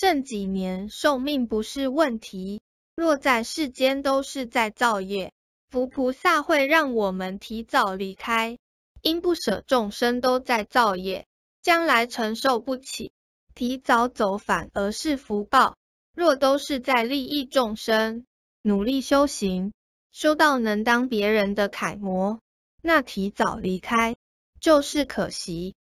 剩几年寿命不是问题，若在世间都是在造业，佛菩萨会让我们提早离开，因不舍众生都在造业，将来承受不起，提早走反而是福报。若都是在利益众生，努力修行，修到能当别人的楷模，那提早离开就是可惜。